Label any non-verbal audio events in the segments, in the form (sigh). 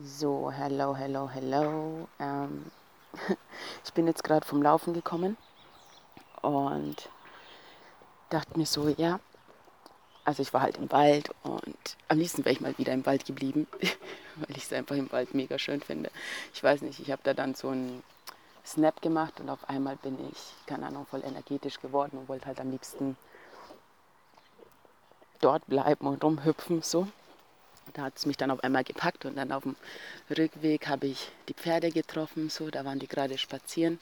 So, hello, hello, hello. Ähm, (laughs) ich bin jetzt gerade vom Laufen gekommen und dachte mir so, ja, also ich war halt im Wald und am liebsten wäre ich mal wieder im Wald geblieben, (laughs) weil ich es einfach im Wald mega schön finde. Ich weiß nicht, ich habe da dann so einen Snap gemacht und auf einmal bin ich, keine Ahnung, voll energetisch geworden und wollte halt am liebsten dort bleiben und rumhüpfen so. Da hat es mich dann auf einmal gepackt und dann auf dem Rückweg habe ich die Pferde getroffen, so, da waren die gerade spazieren,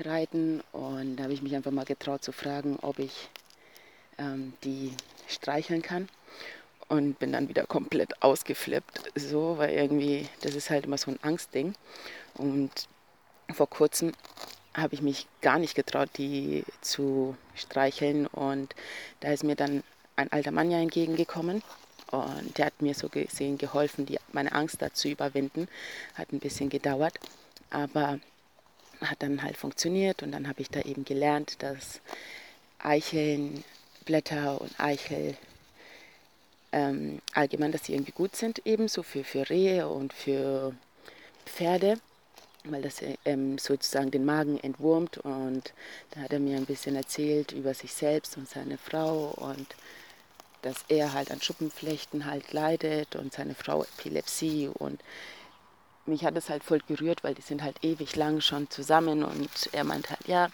reiten. Und da habe ich mich einfach mal getraut zu fragen, ob ich ähm, die streicheln kann. Und bin dann wieder komplett ausgeflippt, so, weil irgendwie, das ist halt immer so ein Angstding. Und vor kurzem habe ich mich gar nicht getraut, die zu streicheln. Und da ist mir dann ein alter Mann ja entgegengekommen und der hat mir so gesehen geholfen, die, meine Angst da zu überwinden. Hat ein bisschen gedauert, aber hat dann halt funktioniert. Und dann habe ich da eben gelernt, dass Eichelnblätter und Eichel ähm, allgemein, dass sie irgendwie gut sind, ebenso für, für Rehe und für Pferde, weil das ähm, sozusagen den Magen entwurmt. Und da hat er mir ein bisschen erzählt über sich selbst und seine Frau und dass er halt an Schuppenflechten halt leidet und seine Frau Epilepsie und mich hat es halt voll gerührt, weil die sind halt ewig lang schon zusammen und er meint halt, ja,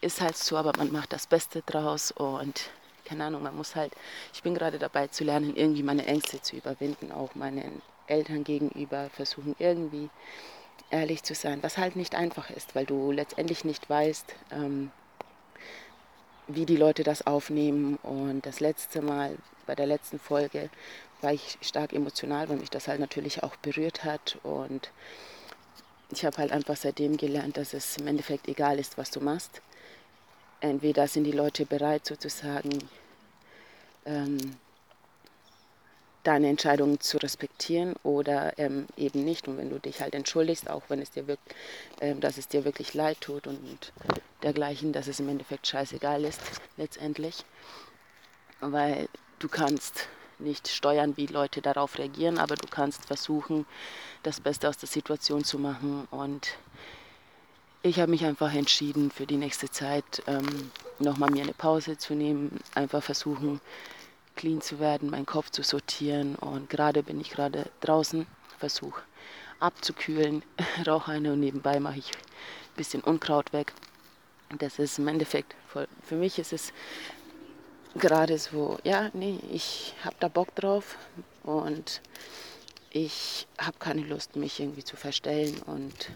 ist halt so, aber man macht das Beste draus und keine Ahnung, man muss halt, ich bin gerade dabei zu lernen, irgendwie meine Ängste zu überwinden, auch meinen Eltern gegenüber versuchen irgendwie ehrlich zu sein, was halt nicht einfach ist, weil du letztendlich nicht weißt, ähm, wie die Leute das aufnehmen. Und das letzte Mal, bei der letzten Folge, war ich stark emotional, weil mich das halt natürlich auch berührt hat. Und ich habe halt einfach seitdem gelernt, dass es im Endeffekt egal ist, was du machst. Entweder sind die Leute bereit, sozusagen ähm, deine Entscheidungen zu respektieren oder ähm, eben nicht. Und wenn du dich halt entschuldigst, auch wenn es dir wirklich, ähm, dass es dir wirklich leid tut und dergleichen, dass es im Endeffekt scheißegal ist letztendlich, weil du kannst nicht steuern, wie Leute darauf reagieren, aber du kannst versuchen, das Beste aus der Situation zu machen. Und ich habe mich einfach entschieden, für die nächste Zeit ähm, nochmal mir eine Pause zu nehmen, einfach versuchen, clean zu werden, meinen Kopf zu sortieren. Und gerade bin ich gerade draußen, versuche abzukühlen, (laughs) rauche eine und nebenbei mache ich ein bisschen Unkraut weg. Das ist im Endeffekt, für mich ist es gerade so, ja, nee, ich habe da Bock drauf und ich habe keine Lust, mich irgendwie zu verstellen und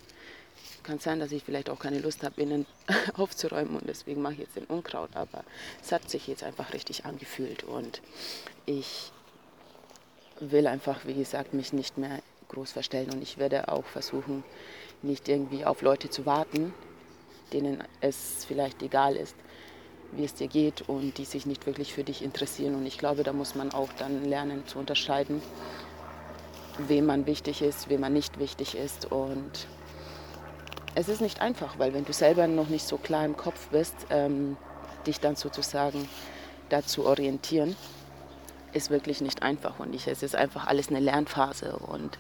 kann sein, dass ich vielleicht auch keine Lust habe, innen (laughs) aufzuräumen und deswegen mache ich jetzt den Unkraut. Aber es hat sich jetzt einfach richtig angefühlt und ich will einfach, wie gesagt, mich nicht mehr groß verstellen und ich werde auch versuchen, nicht irgendwie auf Leute zu warten, denen es vielleicht egal ist, wie es dir geht und die sich nicht wirklich für dich interessieren. Und ich glaube, da muss man auch dann lernen zu unterscheiden, wem man wichtig ist, wem man nicht wichtig ist und es ist nicht einfach, weil wenn du selber noch nicht so klar im Kopf bist, ähm, dich dann sozusagen dazu orientieren, ist wirklich nicht einfach. Und ich, es ist einfach alles eine Lernphase. Und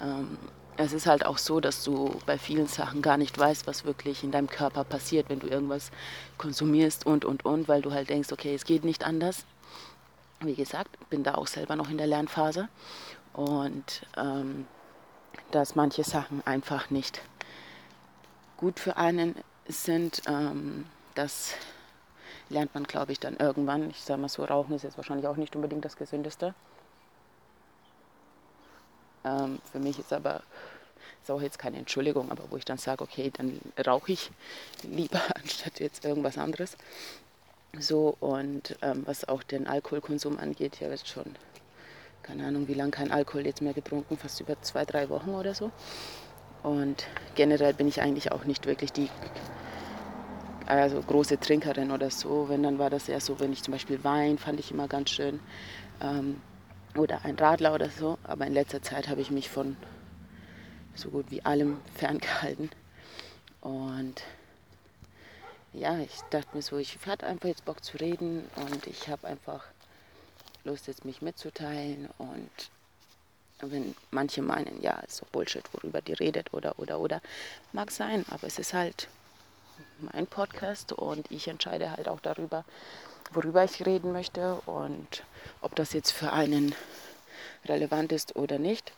ähm, es ist halt auch so, dass du bei vielen Sachen gar nicht weißt, was wirklich in deinem Körper passiert, wenn du irgendwas konsumierst und, und, und, weil du halt denkst, okay, es geht nicht anders. Wie gesagt, bin da auch selber noch in der Lernphase. Und ähm, dass manche Sachen einfach nicht gut für einen sind, ähm, das lernt man, glaube ich, dann irgendwann. Ich sage mal so, Rauchen ist jetzt wahrscheinlich auch nicht unbedingt das Gesündeste. Ähm, für mich ist aber, ist auch jetzt keine Entschuldigung, aber wo ich dann sage, okay, dann rauche ich lieber (laughs) anstatt jetzt irgendwas anderes. So, und ähm, was auch den Alkoholkonsum angeht, habe jetzt schon, keine Ahnung, wie lange kein Alkohol jetzt mehr getrunken, fast über zwei, drei Wochen oder so. Und generell bin ich eigentlich auch nicht wirklich die also große Trinkerin oder so. Wenn, dann war das eher so, wenn ich zum Beispiel Wein fand ich immer ganz schön. Ähm, oder ein Radler oder so. Aber in letzter Zeit habe ich mich von so gut wie allem (laughs) ferngehalten. Und ja, ich dachte mir so, ich hatte einfach jetzt Bock zu reden und ich habe einfach Lust, jetzt mich mitzuteilen und wenn manche meinen, ja, ist so Bullshit, worüber die redet oder, oder, oder, mag sein, aber es ist halt mein Podcast und ich entscheide halt auch darüber, worüber ich reden möchte und ob das jetzt für einen relevant ist oder nicht,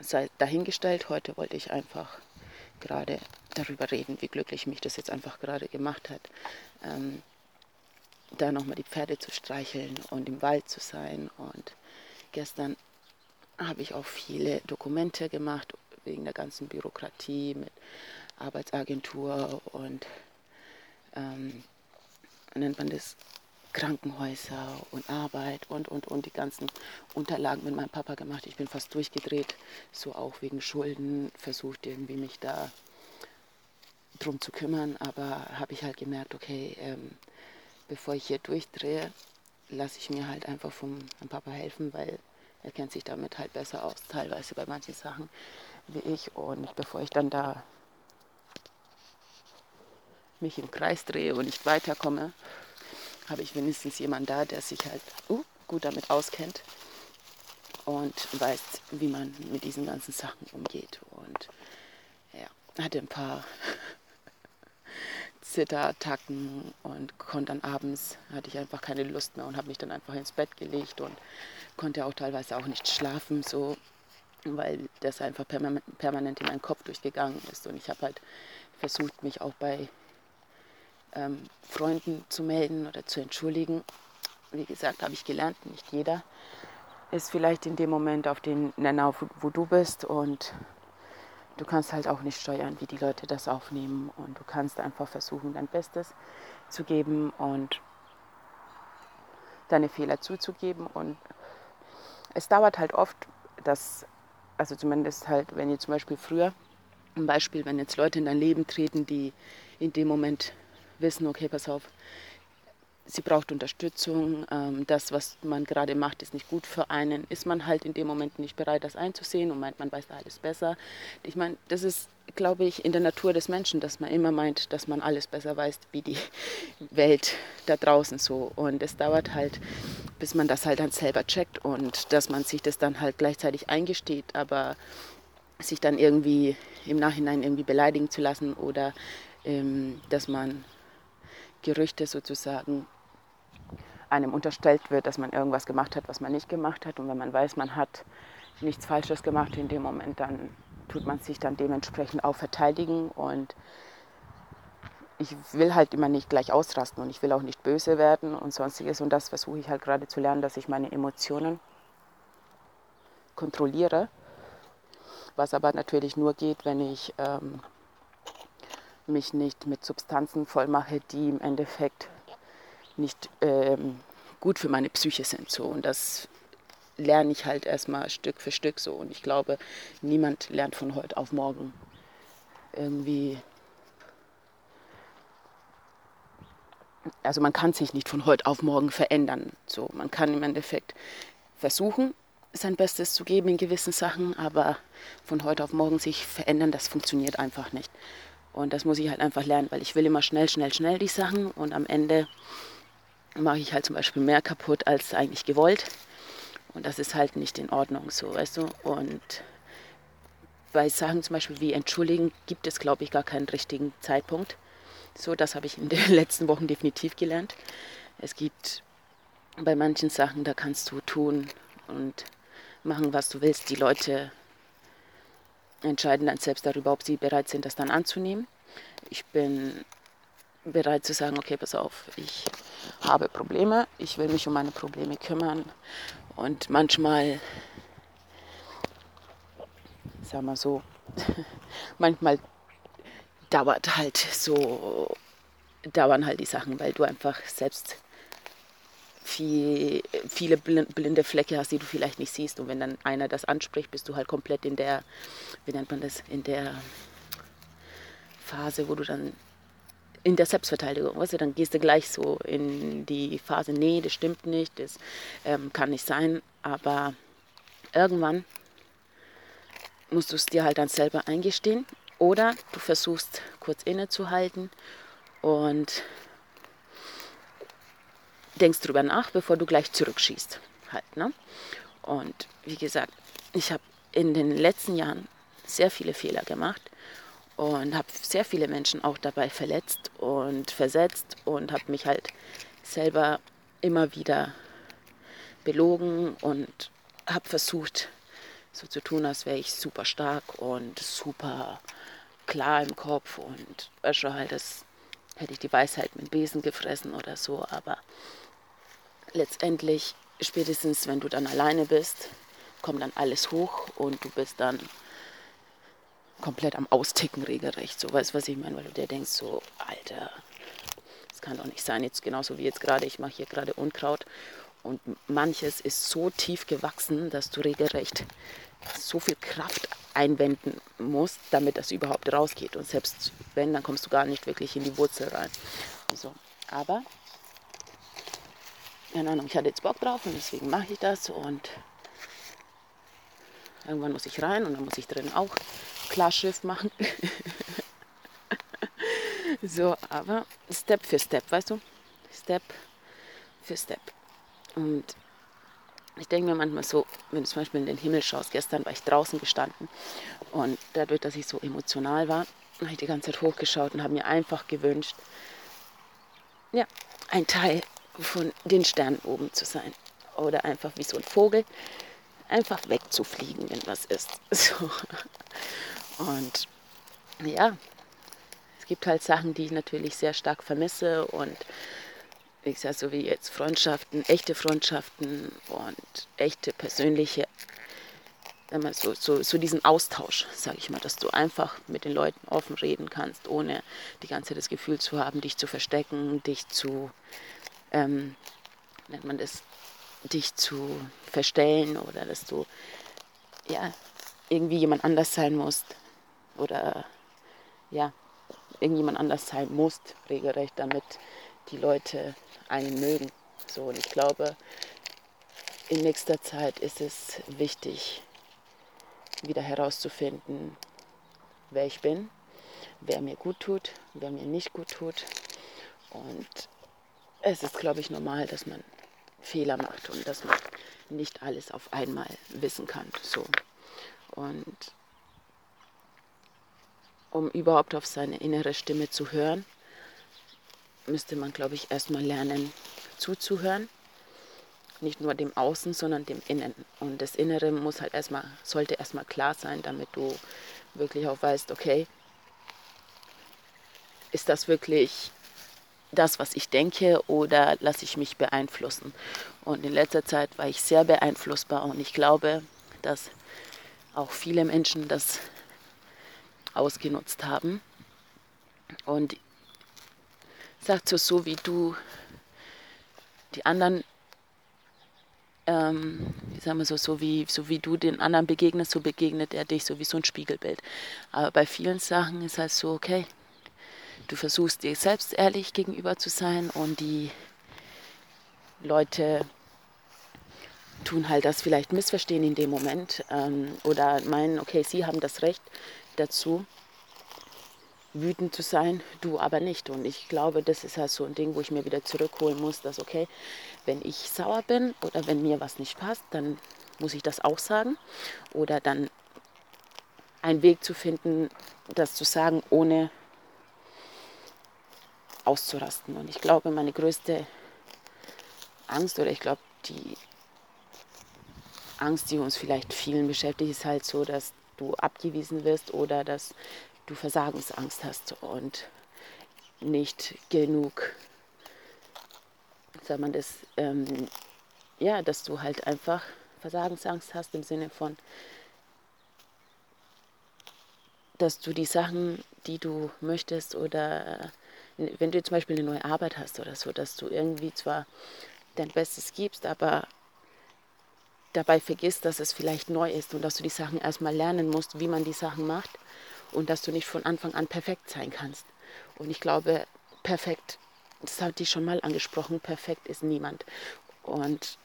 sei dahingestellt. Heute wollte ich einfach gerade darüber reden, wie glücklich mich das jetzt einfach gerade gemacht hat, ähm, da nochmal die Pferde zu streicheln und im Wald zu sein. Und gestern habe ich auch viele Dokumente gemacht wegen der ganzen Bürokratie mit Arbeitsagentur und ähm, nennt man das Krankenhäuser und Arbeit und, und, und die ganzen Unterlagen mit meinem Papa gemacht. Ich bin fast durchgedreht, so auch wegen Schulden, versucht irgendwie mich da drum zu kümmern, aber habe ich halt gemerkt, okay, ähm, bevor ich hier durchdrehe, lasse ich mir halt einfach vom Papa helfen, weil er kennt sich damit halt besser aus, teilweise bei manchen Sachen wie ich. Und bevor ich dann da mich im Kreis drehe und nicht weiterkomme, habe ich wenigstens jemanden da, der sich halt uh, gut damit auskennt und weiß, wie man mit diesen ganzen Sachen umgeht. Und ja, hatte ein paar Zitterattacken und konnte dann abends, hatte ich einfach keine Lust mehr und habe mich dann einfach ins Bett gelegt und konnte auch teilweise auch nicht schlafen, so, weil das einfach permanent in meinen Kopf durchgegangen ist. Und ich habe halt versucht, mich auch bei ähm, Freunden zu melden oder zu entschuldigen. Wie gesagt, habe ich gelernt, nicht jeder ist vielleicht in dem Moment auf den Nenner, wo du bist und du kannst halt auch nicht steuern, wie die Leute das aufnehmen. Und du kannst einfach versuchen, dein Bestes zu geben und deine Fehler zuzugeben. Und es dauert halt oft, dass, also zumindest halt, wenn ihr zum Beispiel früher, ein Beispiel, wenn jetzt Leute in dein Leben treten, die in dem Moment wissen, okay, pass auf, sie braucht Unterstützung, ähm, das, was man gerade macht, ist nicht gut für einen, ist man halt in dem Moment nicht bereit, das einzusehen und meint, man weiß da alles besser. Ich meine, das ist, glaube ich, in der Natur des Menschen, dass man immer meint, dass man alles besser weiß, wie die (laughs) Welt da draußen so. Und es dauert halt, bis man das halt dann selber checkt und dass man sich das dann halt gleichzeitig eingesteht, aber sich dann irgendwie im Nachhinein irgendwie beleidigen zu lassen oder ähm, dass man Gerüchte sozusagen einem unterstellt wird, dass man irgendwas gemacht hat, was man nicht gemacht hat. Und wenn man weiß, man hat nichts Falsches gemacht in dem Moment, dann tut man sich dann dementsprechend auch verteidigen. Und ich will halt immer nicht gleich ausrasten und ich will auch nicht böse werden und sonstiges. Und das versuche ich halt gerade zu lernen, dass ich meine Emotionen kontrolliere. Was aber natürlich nur geht, wenn ich ähm, mich nicht mit Substanzen vollmache, die im Endeffekt nicht ähm, gut für meine Psyche sind. So. Und das lerne ich halt erstmal Stück für Stück so. Und ich glaube, niemand lernt von heute auf morgen irgendwie. Also man kann sich nicht von heute auf morgen verändern. So, man kann im Endeffekt versuchen, sein Bestes zu geben in gewissen Sachen, aber von heute auf morgen sich verändern, das funktioniert einfach nicht. Und das muss ich halt einfach lernen, weil ich will immer schnell, schnell, schnell die Sachen und am Ende mache ich halt zum Beispiel mehr kaputt als eigentlich gewollt. Und das ist halt nicht in Ordnung, so, weißt du. Und bei Sachen zum Beispiel wie Entschuldigen gibt es, glaube ich, gar keinen richtigen Zeitpunkt. So, das habe ich in den (laughs) letzten Wochen definitiv gelernt. Es gibt bei manchen Sachen, da kannst du tun und machen, was du willst. Die Leute entscheiden dann selbst darüber, ob sie bereit sind, das dann anzunehmen. Ich bin bereit zu sagen, okay, pass auf, ich habe Probleme, ich will mich um meine Probleme kümmern und manchmal, sagen wir so, (laughs) manchmal dauert halt so, dauern halt die Sachen, weil du einfach selbst viel, viele blinde Flecke hast, die du vielleicht nicht siehst. Und wenn dann einer das anspricht, bist du halt komplett in der, wie nennt man das, in der Phase, wo du dann in der Selbstverteidigung, weißt du, dann gehst du gleich so in die Phase, nee, das stimmt nicht, das ähm, kann nicht sein, aber irgendwann musst du es dir halt dann selber eingestehen oder du versuchst kurz innezuhalten und denkst drüber nach, bevor du gleich zurückschießt. Halt, ne? Und wie gesagt, ich habe in den letzten Jahren sehr viele Fehler gemacht und habe sehr viele Menschen auch dabei verletzt und versetzt und habe mich halt selber immer wieder belogen und habe versucht, so zu tun, als wäre ich super stark und super klar im Kopf und schon halt, das hätte ich die Weisheit mit Besen gefressen oder so, aber letztendlich, spätestens wenn du dann alleine bist, kommt dann alles hoch und du bist dann komplett am Austicken regelrecht. So, weißt du, was ich meine? Weil du dir denkst, so, Alter, das kann doch nicht sein. Jetzt genauso wie jetzt gerade, ich mache hier gerade Unkraut und manches ist so tief gewachsen, dass du regelrecht so viel Kraft einwenden musst, damit das überhaupt rausgeht. Und selbst wenn, dann kommst du gar nicht wirklich in die Wurzel rein. So. Aber, keine Ahnung, ich hatte jetzt Bock drauf und deswegen mache ich das. Und irgendwann muss ich rein und dann muss ich drin auch Klarschiff machen. (laughs) so, aber Step für Step, weißt du? Step für Step. Und ich denke mir manchmal so, wenn du zum Beispiel in den Himmel schaust, gestern war ich draußen gestanden und dadurch, dass ich so emotional war, habe ich die ganze Zeit hochgeschaut und habe mir einfach gewünscht, ja, ein Teil von den Sternen oben zu sein. Oder einfach wie so ein Vogel, einfach wegzufliegen, wenn was ist. (laughs) So. Und ja, es gibt halt Sachen, die ich natürlich sehr stark vermisse. Und ich sage so wie jetzt Freundschaften, echte Freundschaften und echte persönliche, so, so, so diesen Austausch, sage ich mal, dass du einfach mit den Leuten offen reden kannst, ohne die ganze Zeit das Gefühl zu haben, dich zu verstecken, dich zu, ähm, nennt man das, dich zu verstellen oder dass du ja irgendwie jemand anders sein musst oder ja irgendjemand anders sein musst, regelrecht, damit die Leute einen mögen. So, und ich glaube, in nächster Zeit ist es wichtig, wieder herauszufinden, wer ich bin, wer mir gut tut, wer mir nicht gut tut. Und es ist, glaube ich, normal, dass man Fehler macht und dass man nicht alles auf einmal wissen kann. So. Und um überhaupt auf seine innere Stimme zu hören, müsste man, glaube ich, erstmal lernen zuzuhören. Nicht nur dem Außen, sondern dem Innen. Und das Innere muss halt erstmal, sollte erstmal klar sein, damit du wirklich auch weißt, okay, ist das wirklich das, was ich denke, oder lasse ich mich beeinflussen? Und in letzter Zeit war ich sehr beeinflussbar und ich glaube, dass auch viele Menschen das ausgenutzt haben. Und sagt so, so wie du die anderen, ähm, wie sagen wir so, so wie, so wie du den anderen begegnest, so begegnet er dich, so wie so ein Spiegelbild. Aber bei vielen Sachen ist halt so, okay, du versuchst dir selbst ehrlich gegenüber zu sein und die Leute tun halt das vielleicht missverstehen in dem Moment ähm, oder meinen, okay, sie haben das Recht dazu wütend zu sein, du aber nicht. Und ich glaube, das ist halt so ein Ding, wo ich mir wieder zurückholen muss, dass, okay, wenn ich sauer bin oder wenn mir was nicht passt, dann muss ich das auch sagen. Oder dann einen Weg zu finden, das zu sagen, ohne auszurasten. Und ich glaube, meine größte Angst oder ich glaube, die Angst, die uns vielleicht vielen beschäftigt, ist halt so, dass du abgewiesen wirst oder dass du Versagensangst hast und nicht genug, sagt man das, ähm, ja, dass du halt einfach Versagensangst hast im Sinne von, dass du die Sachen, die du möchtest oder wenn du zum Beispiel eine neue Arbeit hast oder so, dass du irgendwie zwar dein Bestes gibst, aber dabei vergisst, dass es vielleicht neu ist und dass du die Sachen erstmal lernen musst, wie man die Sachen macht und dass du nicht von Anfang an perfekt sein kannst. Und ich glaube, perfekt, das hat die schon mal angesprochen, perfekt ist niemand. Und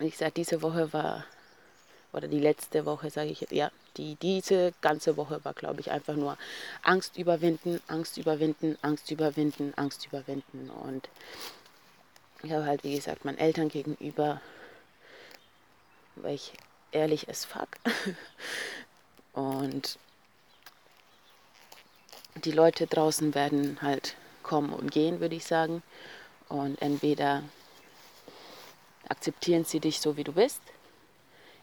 ich sage, diese Woche war, oder die letzte Woche, sage ich, ja, die, diese ganze Woche war, glaube ich, einfach nur Angst überwinden, Angst überwinden, Angst überwinden, Angst überwinden. Und ich habe halt, wie gesagt, meinen Eltern gegenüber, weil ich ehrlich as fuck. (laughs) Und die Leute draußen werden halt kommen und gehen, würde ich sagen. Und entweder akzeptieren sie dich so, wie du bist,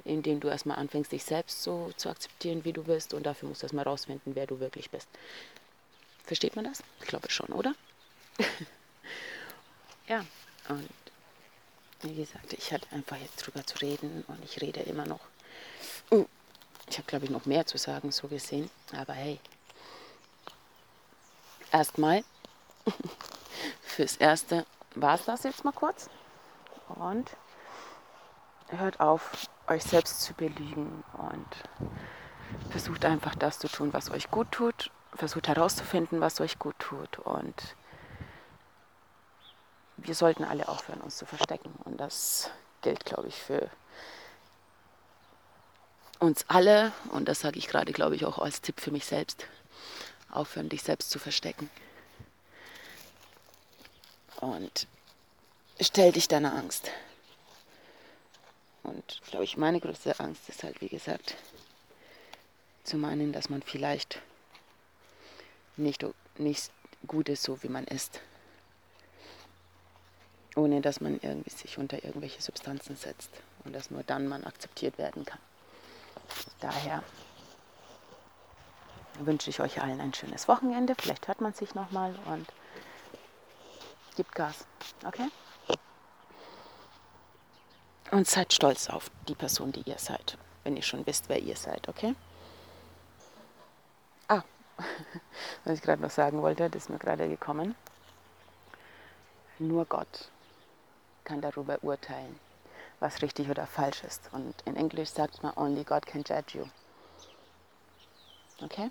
indem du erstmal anfängst, dich selbst so zu akzeptieren, wie du bist. Und dafür musst du erstmal rausfinden, wer du wirklich bist. Versteht man das? Ich glaube schon, oder? (laughs) ja, und wie gesagt, ich hatte einfach jetzt drüber zu reden und ich rede immer noch. Ich habe, glaube ich, noch mehr zu sagen, so gesehen. Aber hey, erstmal, (laughs) fürs Erste war es das jetzt mal kurz. Und hört auf, euch selbst zu belügen und versucht einfach das zu tun, was euch gut tut. Versucht herauszufinden, was euch gut tut. Und wir sollten alle aufhören, uns zu verstecken. Und das gilt, glaube ich, für uns alle. Und das sage ich gerade, glaube ich, auch als Tipp für mich selbst. Aufhören, dich selbst zu verstecken. Und stell dich deiner Angst. Und glaube ich, meine größte Angst ist halt, wie gesagt, zu meinen, dass man vielleicht nicht, nicht gut ist, so wie man ist. Ohne dass man irgendwie sich unter irgendwelche Substanzen setzt und dass nur dann man akzeptiert werden kann. Daher wünsche ich euch allen ein schönes Wochenende. Vielleicht hört man sich nochmal und gibt Gas. Okay? Und seid stolz auf die Person, die ihr seid, wenn ihr schon wisst, wer ihr seid, okay? Ah, (laughs) was ich gerade noch sagen wollte, das ist mir gerade gekommen. Nur Gott kann darüber urteilen, was richtig oder falsch ist. Und in Englisch sagt man, only God can judge you. Okay?